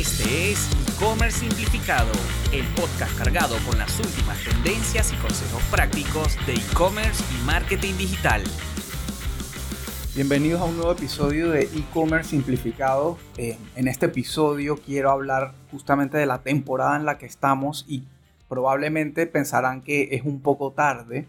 Este es E-Commerce Simplificado, el podcast cargado con las últimas tendencias y consejos prácticos de e-commerce y marketing digital. Bienvenidos a un nuevo episodio de e-commerce simplificado. Eh, en este episodio quiero hablar justamente de la temporada en la que estamos y probablemente pensarán que es un poco tarde.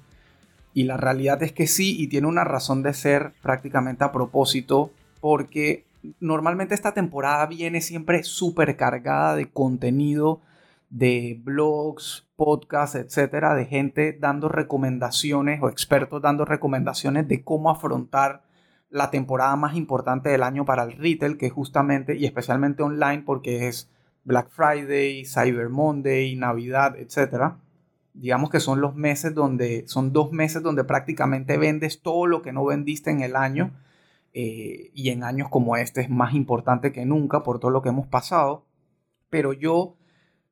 Y la realidad es que sí, y tiene una razón de ser prácticamente a propósito, porque normalmente esta temporada viene siempre súper cargada de contenido, de blogs, podcasts, etcétera, de gente dando recomendaciones o expertos dando recomendaciones de cómo afrontar la temporada más importante del año para el retail, que justamente y especialmente online porque es Black Friday, Cyber Monday, Navidad, etcétera. Digamos que son los meses donde son dos meses donde prácticamente vendes todo lo que no vendiste en el año eh, y en años como este es más importante que nunca por todo lo que hemos pasado. Pero yo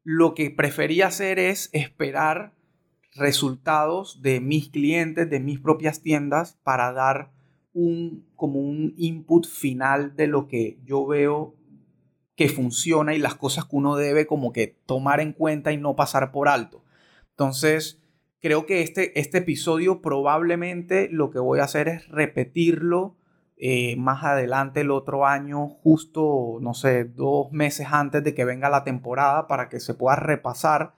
lo que prefería hacer es esperar resultados de mis clientes, de mis propias tiendas, para dar un, como un input final de lo que yo veo que funciona y las cosas que uno debe como que tomar en cuenta y no pasar por alto. Entonces, creo que este, este episodio probablemente lo que voy a hacer es repetirlo eh, más adelante el otro año, justo, no sé, dos meses antes de que venga la temporada para que se pueda repasar.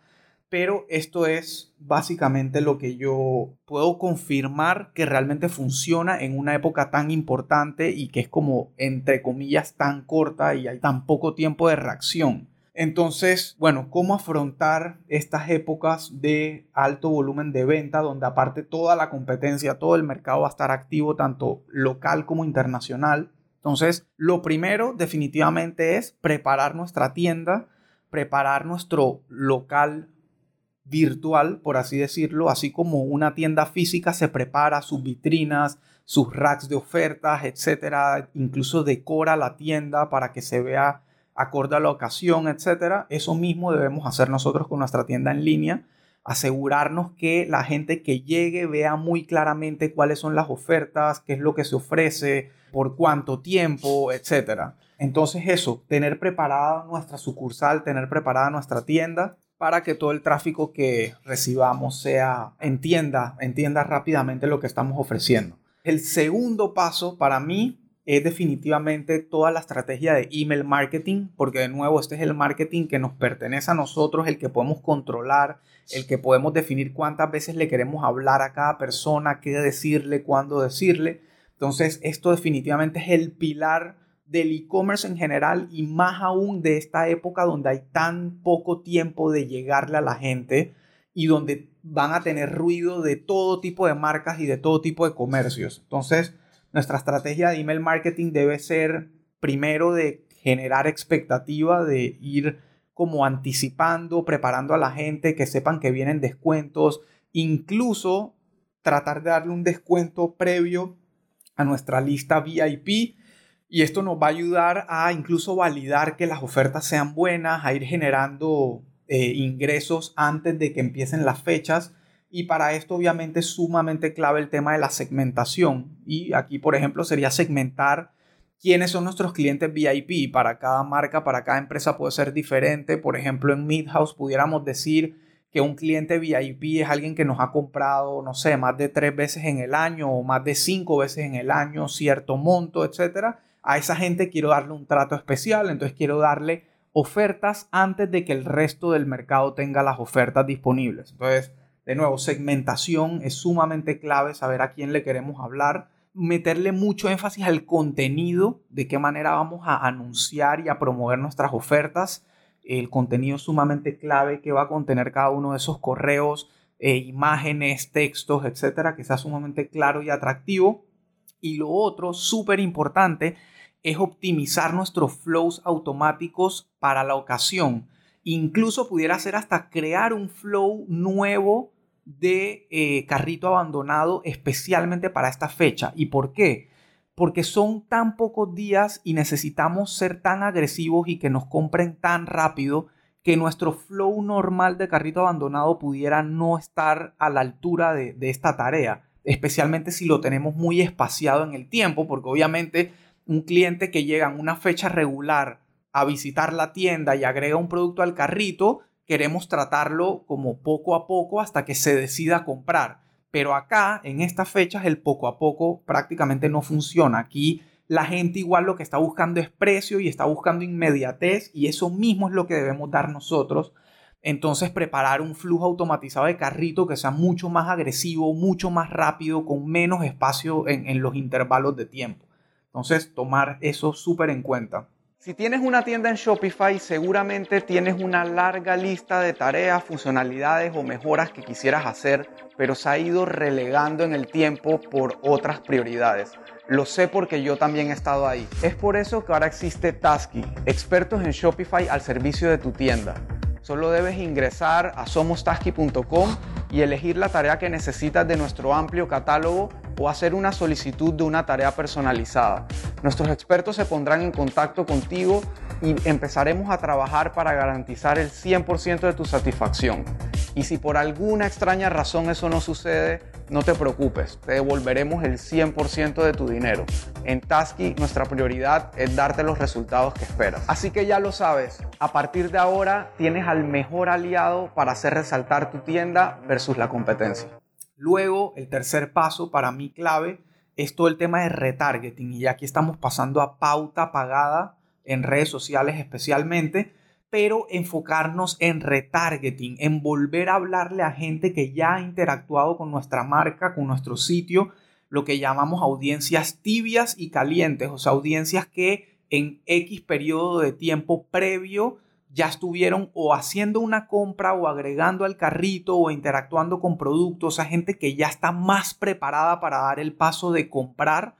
Pero esto es básicamente lo que yo puedo confirmar que realmente funciona en una época tan importante y que es como, entre comillas, tan corta y hay tan poco tiempo de reacción. Entonces, bueno, ¿cómo afrontar estas épocas de alto volumen de venta donde aparte toda la competencia, todo el mercado va a estar activo, tanto local como internacional? Entonces, lo primero definitivamente es preparar nuestra tienda, preparar nuestro local virtual, por así decirlo, así como una tienda física se prepara sus vitrinas, sus racks de ofertas, etcétera, incluso decora la tienda para que se vea acorde a la ocasión, etcétera. Eso mismo debemos hacer nosotros con nuestra tienda en línea. Asegurarnos que la gente que llegue vea muy claramente cuáles son las ofertas, qué es lo que se ofrece, por cuánto tiempo, etcétera. Entonces eso, tener preparada nuestra sucursal, tener preparada nuestra tienda para que todo el tráfico que recibamos sea entienda, entienda rápidamente lo que estamos ofreciendo. El segundo paso para mí es definitivamente toda la estrategia de email marketing, porque de nuevo este es el marketing que nos pertenece a nosotros, el que podemos controlar, el que podemos definir cuántas veces le queremos hablar a cada persona, qué decirle, cuándo decirle. Entonces esto definitivamente es el pilar del e-commerce en general y más aún de esta época donde hay tan poco tiempo de llegarle a la gente y donde van a tener ruido de todo tipo de marcas y de todo tipo de comercios. Entonces, nuestra estrategia de email marketing debe ser primero de generar expectativa, de ir como anticipando, preparando a la gente, que sepan que vienen descuentos, incluso tratar de darle un descuento previo a nuestra lista VIP. Y esto nos va a ayudar a incluso validar que las ofertas sean buenas, a ir generando eh, ingresos antes de que empiecen las fechas y para esto obviamente es sumamente clave el tema de la segmentación. Y aquí, por ejemplo, sería segmentar quiénes son nuestros clientes VIP. Para cada marca, para cada empresa puede ser diferente. Por ejemplo, en Midhouse pudiéramos decir que un cliente VIP es alguien que nos ha comprado, no sé, más de tres veces en el año o más de cinco veces en el año, cierto monto, etc. A esa gente quiero darle un trato especial, entonces quiero darle ofertas antes de que el resto del mercado tenga las ofertas disponibles. Entonces, de nuevo, segmentación es sumamente clave, saber a quién le queremos hablar, meterle mucho énfasis al contenido, de qué manera vamos a anunciar y a promover nuestras ofertas. El contenido sumamente clave que va a contener cada uno de esos correos, eh, imágenes, textos, etcétera, que sea sumamente claro y atractivo. Y lo otro, súper importante, es optimizar nuestros flows automáticos para la ocasión. Incluso pudiera ser hasta crear un flow nuevo de eh, carrito abandonado especialmente para esta fecha. ¿Y por qué? Porque son tan pocos días y necesitamos ser tan agresivos y que nos compren tan rápido que nuestro flow normal de carrito abandonado pudiera no estar a la altura de, de esta tarea, especialmente si lo tenemos muy espaciado en el tiempo, porque obviamente un cliente que llega en una fecha regular a visitar la tienda y agrega un producto al carrito, queremos tratarlo como poco a poco hasta que se decida comprar. Pero acá, en estas fechas, el poco a poco prácticamente no funciona. Aquí la gente igual lo que está buscando es precio y está buscando inmediatez y eso mismo es lo que debemos dar nosotros. Entonces preparar un flujo automatizado de carrito que sea mucho más agresivo, mucho más rápido, con menos espacio en, en los intervalos de tiempo. Entonces tomar eso súper en cuenta. Si tienes una tienda en Shopify, seguramente tienes una larga lista de tareas, funcionalidades o mejoras que quisieras hacer, pero se ha ido relegando en el tiempo por otras prioridades. Lo sé porque yo también he estado ahí. Es por eso que ahora existe Tasky, expertos en Shopify al servicio de tu tienda. Solo debes ingresar a somostasky.com y elegir la tarea que necesitas de nuestro amplio catálogo o hacer una solicitud de una tarea personalizada. Nuestros expertos se pondrán en contacto contigo y empezaremos a trabajar para garantizar el 100% de tu satisfacción. Y si por alguna extraña razón eso no sucede, no te preocupes, te devolveremos el 100% de tu dinero. En Tasky nuestra prioridad es darte los resultados que esperas. Así que ya lo sabes, a partir de ahora tienes al mejor aliado para hacer resaltar tu tienda versus la competencia. Luego, el tercer paso para mí clave es todo el tema de retargeting. Y aquí estamos pasando a pauta pagada en redes sociales especialmente, pero enfocarnos en retargeting, en volver a hablarle a gente que ya ha interactuado con nuestra marca, con nuestro sitio, lo que llamamos audiencias tibias y calientes, o sea, audiencias que en X periodo de tiempo previo ya estuvieron o haciendo una compra o agregando al carrito o interactuando con productos, a gente que ya está más preparada para dar el paso de comprar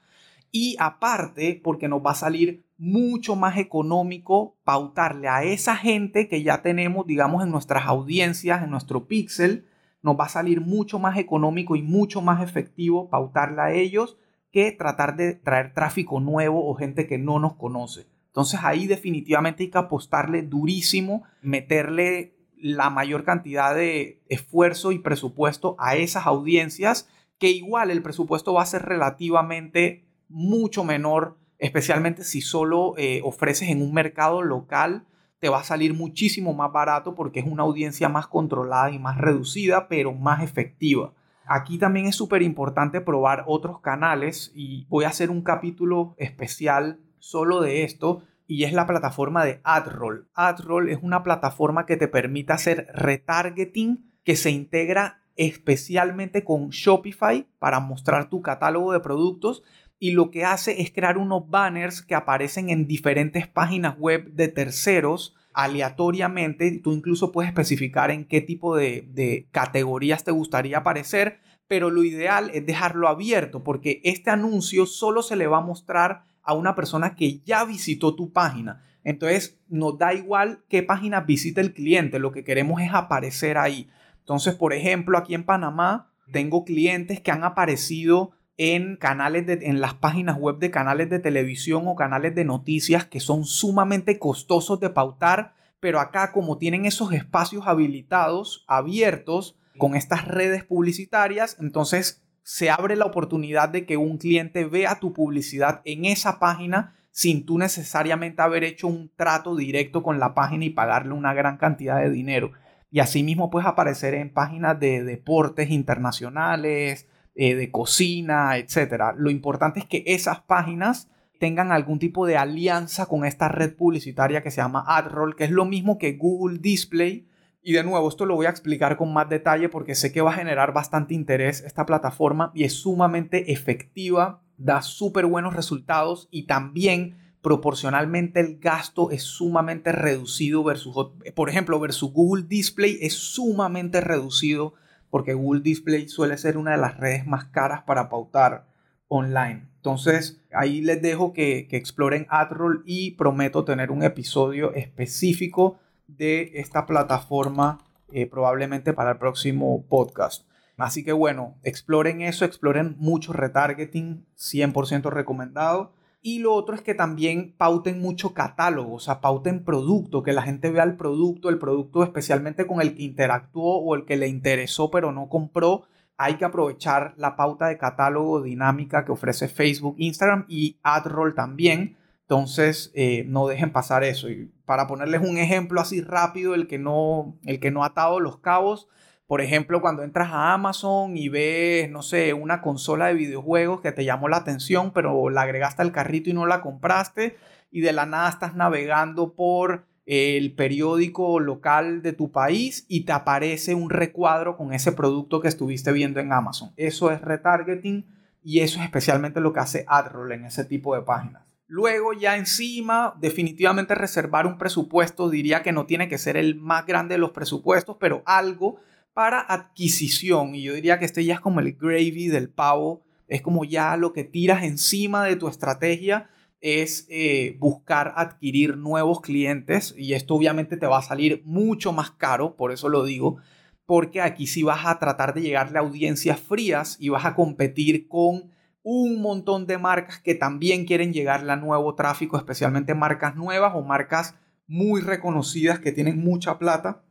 y aparte porque nos va a salir mucho más económico pautarle a esa gente que ya tenemos, digamos, en nuestras audiencias, en nuestro pixel, nos va a salir mucho más económico y mucho más efectivo pautarle a ellos que tratar de traer tráfico nuevo o gente que no nos conoce. Entonces ahí definitivamente hay que apostarle durísimo, meterle la mayor cantidad de esfuerzo y presupuesto a esas audiencias, que igual el presupuesto va a ser relativamente mucho menor, especialmente si solo eh, ofreces en un mercado local, te va a salir muchísimo más barato porque es una audiencia más controlada y más reducida, pero más efectiva. Aquí también es súper importante probar otros canales y voy a hacer un capítulo especial solo de esto y es la plataforma de AdRoll. AdRoll es una plataforma que te permite hacer retargeting que se integra especialmente con Shopify para mostrar tu catálogo de productos y lo que hace es crear unos banners que aparecen en diferentes páginas web de terceros aleatoriamente. Tú incluso puedes especificar en qué tipo de, de categorías te gustaría aparecer, pero lo ideal es dejarlo abierto porque este anuncio solo se le va a mostrar a una persona que ya visitó tu página. Entonces, nos da igual qué página visita el cliente, lo que queremos es aparecer ahí. Entonces, por ejemplo, aquí en Panamá tengo clientes que han aparecido en canales de, en las páginas web de canales de televisión o canales de noticias que son sumamente costosos de pautar, pero acá como tienen esos espacios habilitados, abiertos, con estas redes publicitarias, entonces se abre la oportunidad de que un cliente vea tu publicidad en esa página sin tú necesariamente haber hecho un trato directo con la página y pagarle una gran cantidad de dinero. Y asimismo puedes aparecer en páginas de deportes internacionales, eh, de cocina, etc. Lo importante es que esas páginas tengan algún tipo de alianza con esta red publicitaria que se llama AdRoll, que es lo mismo que Google Display, y de nuevo, esto lo voy a explicar con más detalle porque sé que va a generar bastante interés esta plataforma y es sumamente efectiva, da súper buenos resultados y también proporcionalmente el gasto es sumamente reducido versus, por ejemplo, versus Google Display es sumamente reducido porque Google Display suele ser una de las redes más caras para pautar online. Entonces, ahí les dejo que, que exploren AdRoll y prometo tener un episodio específico de esta plataforma eh, probablemente para el próximo podcast. Así que bueno, exploren eso, exploren mucho retargeting, 100% recomendado. Y lo otro es que también pauten mucho catálogo, o sea, pauten producto, que la gente vea el producto, el producto especialmente con el que interactuó o el que le interesó pero no compró. Hay que aprovechar la pauta de catálogo dinámica que ofrece Facebook, Instagram y AdRoll también Entonces, eh, no dejen pasar eso. Para ponerles un ejemplo así rápido, el que no, el que no ha atado los cabos, por ejemplo, cuando entras a Amazon y ves, no sé, una consola de videojuegos que te llamó la atención, pero la agregaste al carrito y no la compraste, y de la nada estás navegando por el periódico local de tu país y te aparece un recuadro con ese producto que estuviste viendo en Amazon. Eso es retargeting y eso es especialmente lo que hace AdRoll en ese tipo de páginas. Luego ya encima, definitivamente reservar un presupuesto, diría que no tiene que ser el más grande de los presupuestos, pero algo para adquisición. Y yo diría que este ya es como el gravy del pavo, es como ya lo que tiras encima de tu estrategia es eh, buscar adquirir nuevos clientes y esto obviamente te va a salir mucho más caro, por eso lo digo, porque aquí sí vas a tratar de llegarle a audiencias frías y vas a competir con un montón de marcas que también quieren llegarle a nuevo tráfico, especialmente marcas nuevas o marcas muy reconocidas que tienen mucha plata,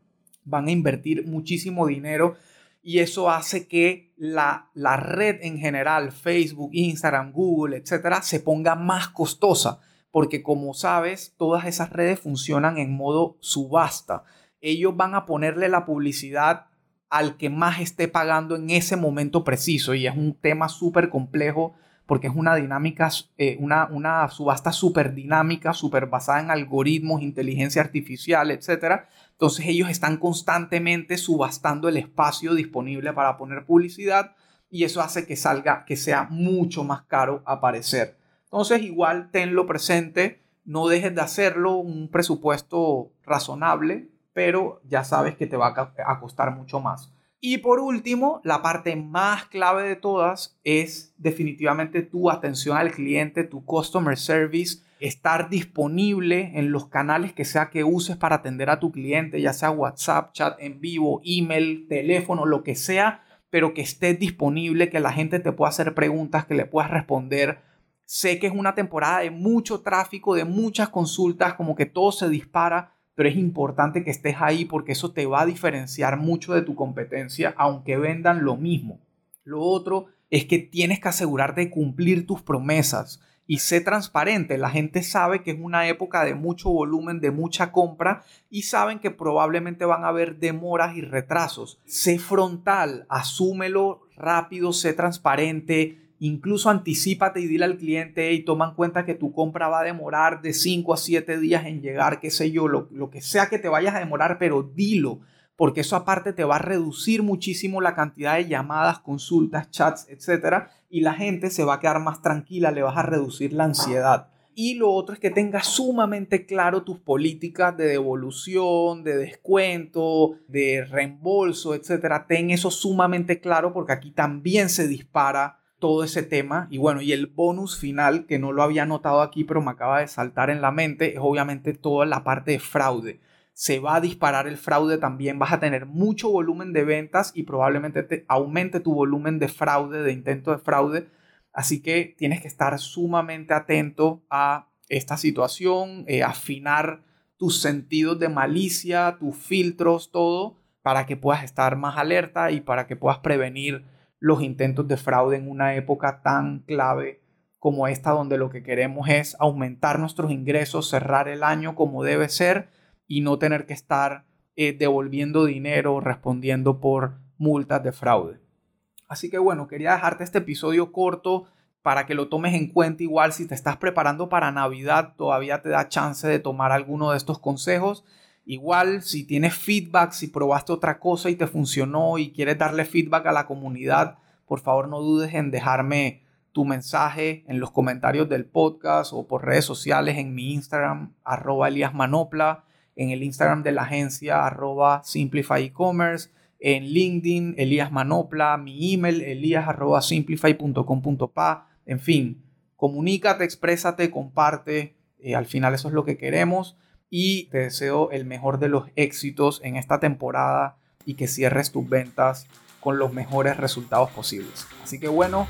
van a invertir muchísimo dinero y eso hace que la, la red en general, Facebook, Instagram, Google, etcétera, se ponga más costosa, porque como sabes, todas esas redes funcionan en modo subasta. Ellos van a ponerle la publicidad al que más esté pagando en ese momento preciso y es un tema súper complejo porque es una dinámica, eh, una, una subasta súper dinámica, súper basada en algoritmos, inteligencia artificial, etc. Entonces ellos están constantemente subastando el espacio disponible para poner publicidad y eso hace que salga, que sea mucho más caro aparecer. Entonces igual tenlo presente, no dejes de hacerlo, un presupuesto razonable, pero ya sabes que te va a costar mucho más. Y por último, la parte más clave de todas es definitivamente tu atención al cliente, tu customer service, estar disponible en los canales que sea que uses para atender a tu cliente, ya sea WhatsApp, chat en vivo, email, teléfono, lo que sea, pero que estés disponible, que la gente te pueda hacer preguntas, que le puedas responder. Sé que es una temporada de mucho tráfico, de muchas consultas, como que todo se dispara, pero es importante que estés ahí porque eso te va a diferenciar mucho de tu competencia, aunque vendan lo mismo. Lo otro es que tienes que asegurarte de cumplir tus promesas y sé transparente. La gente sabe que es una época de mucho volumen, de mucha compra y saben que probablemente van a haber demoras y retrasos. Sé frontal, asúmelo rápido, sé transparente, Incluso anticipate y dile al cliente y toma en cuenta que tu compra va a demorar de 5 a 7 días en llegar, qué sé yo, lo, lo que sea que te vayas a demorar, pero dilo, porque eso aparte te va a reducir muchísimo la cantidad de llamadas, consultas, chats, etcétera, y la gente se va a quedar más tranquila, le vas a reducir la ansiedad. Y lo otro es que tengas sumamente claro tus políticas de devolución, de descuento, de reembolso, etcétera. Ten eso sumamente claro porque aquí también se dispara todo ese tema. Y bueno, y el bonus final, que no lo había notado aquí, pero me acaba de saltar en la mente, es obviamente toda la parte de fraude. Se va a disparar el fraude también, vas a tener mucho volumen de ventas y probablemente te aumente tu volumen de fraude, de intento de fraude. Así que tienes que estar sumamente atento a esta situación, eh, afinar tus sentidos de malicia, tus filtros, todo, para que puedas estar más alerta y para que puedas prevenir los intentos de fraude en una época tan clave como esta, donde lo que queremos es aumentar nuestros ingresos, cerrar el año como debe ser y no tener que estar eh, devolviendo dinero, respondiendo por multas de fraude. Así que bueno, quería dejarte este episodio corto para que lo tomes en cuenta igual si te estás preparando para Navidad, todavía te da chance de tomar alguno de estos consejos Igual, si tienes feedback, si probaste otra cosa y te funcionó y quieres darle feedback a la comunidad, por favor no dudes en dejarme tu mensaje en los comentarios del podcast o por redes sociales en mi Instagram, arroba Elias Manopla, en el Instagram de la agencia, arroba Simplify E-Commerce, en LinkedIn, Elías Manopla, mi email, elias arroba simplify.com.pa, en fin, comunícate, exprésate, comparte, eh, al final eso es lo que queremos y te deseo el mejor de los éxitos en esta temporada y que cierres tus ventas con los mejores resultados posibles. Así que bueno,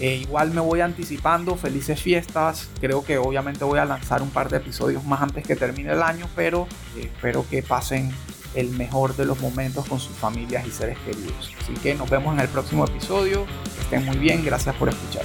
eh, igual me voy anticipando, felices fiestas, creo que obviamente voy a lanzar un par de episodios más antes que termine el año, pero eh, espero que pasen el mejor de los momentos con sus familias y seres queridos. Así que nos vemos en el próximo episodio, que estén muy bien, gracias por escuchar.